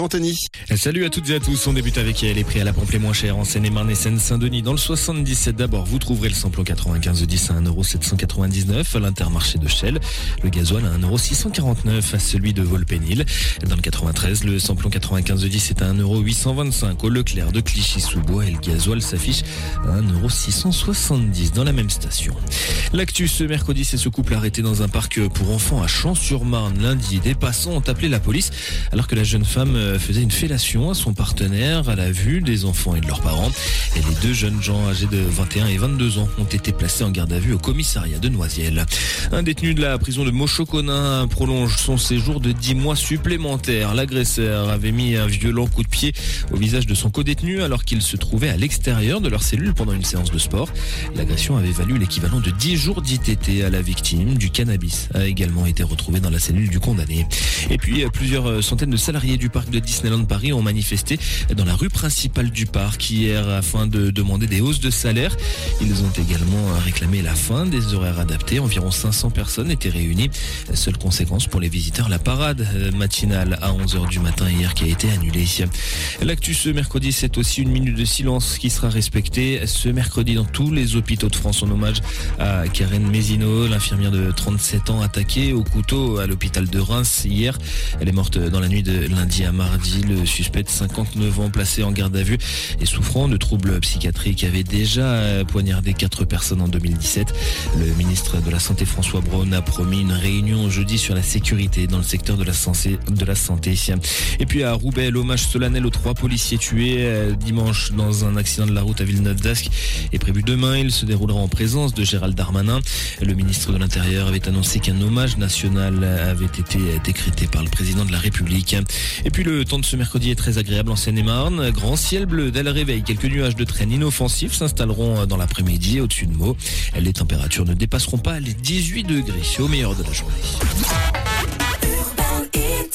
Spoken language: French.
Anthony. Salut à toutes et à tous. On débute avec les prix à la pompe les moins chers en Seine-et-Marne et Seine-Saint-Denis. Dans le 77 d'abord, vous trouverez le samplon 95 10 à 1,799€ à l'intermarché de Shell. Le gasoil à 1,649€ à celui de Volpénil. Dans le 93, le samplon 95 10 est à 1,825€ au Leclerc de Clichy-sous-Bois et le gasoil s'affiche à 1,670€ dans la même station. L'actu ce mercredi, c'est ce couple arrêté dans un parc pour enfants à Champs-sur-Marne. Lundi, des passants ont appelé la police alors que la jeune femme faisait une fellation à son partenaire à la vue des enfants et de leurs parents. Et les deux jeunes gens âgés de 21 et 22 ans ont été placés en garde à vue au commissariat de Noisiel. Un détenu de la prison de Mochoconin prolonge son séjour de 10 mois supplémentaires. L'agresseur avait mis un violent coup de pied au visage de son co-détenu alors qu'il se trouvait à l'extérieur de leur cellule pendant une séance de sport. L'agression avait valu l'équivalent de 10 jours d'ITT à la victime. Du cannabis a également été retrouvé dans la cellule du condamné. Et puis plusieurs centaines de salariés du parc de Disneyland Paris ont manifesté dans la rue principale du parc hier afin de demander des hausses de salaire. Ils ont également réclamé la fin des horaires adaptés. Environ 500 personnes étaient réunies. Seule conséquence pour les visiteurs, la parade matinale à 11h du matin hier qui a été annulée. L'actu ce mercredi, c'est aussi une minute de silence qui sera respectée ce mercredi dans tous les hôpitaux de France en hommage à Karen Mézino, l'infirmière de 37 ans attaquée au couteau à l'hôpital de Reims hier. Elle est morte dans la nuit de lundi à mardi. Le suspect de 59 ans placé en garde à vue et souffrant de troubles psychiatriques avait déjà poignardé quatre personnes en 2017. Le ministre de la Santé François Braun a promis une réunion jeudi sur la sécurité dans le secteur de la, santé. Et puis à Roubaix, l'hommage solennel aux trois policiers tués dimanche dans un accident de la route à Villeneuve d'Ascq est prévu demain. Il se déroulera en présence de Gérald Darmanin. Le ministre de l'Intérieur avait annoncé qu'un hommage national avait été décrété par le président de la République. Et puis le temps de ce mercredi est très agréable en Seine-et-Marne. Grand ciel bleu dès le réveil. Quelques nuages de traîne inoffensifs s'installeront dans l'après-midi au-dessus de Meaux. Les températures ne dépasseront pas les 18 degrés au meilleur de la journée.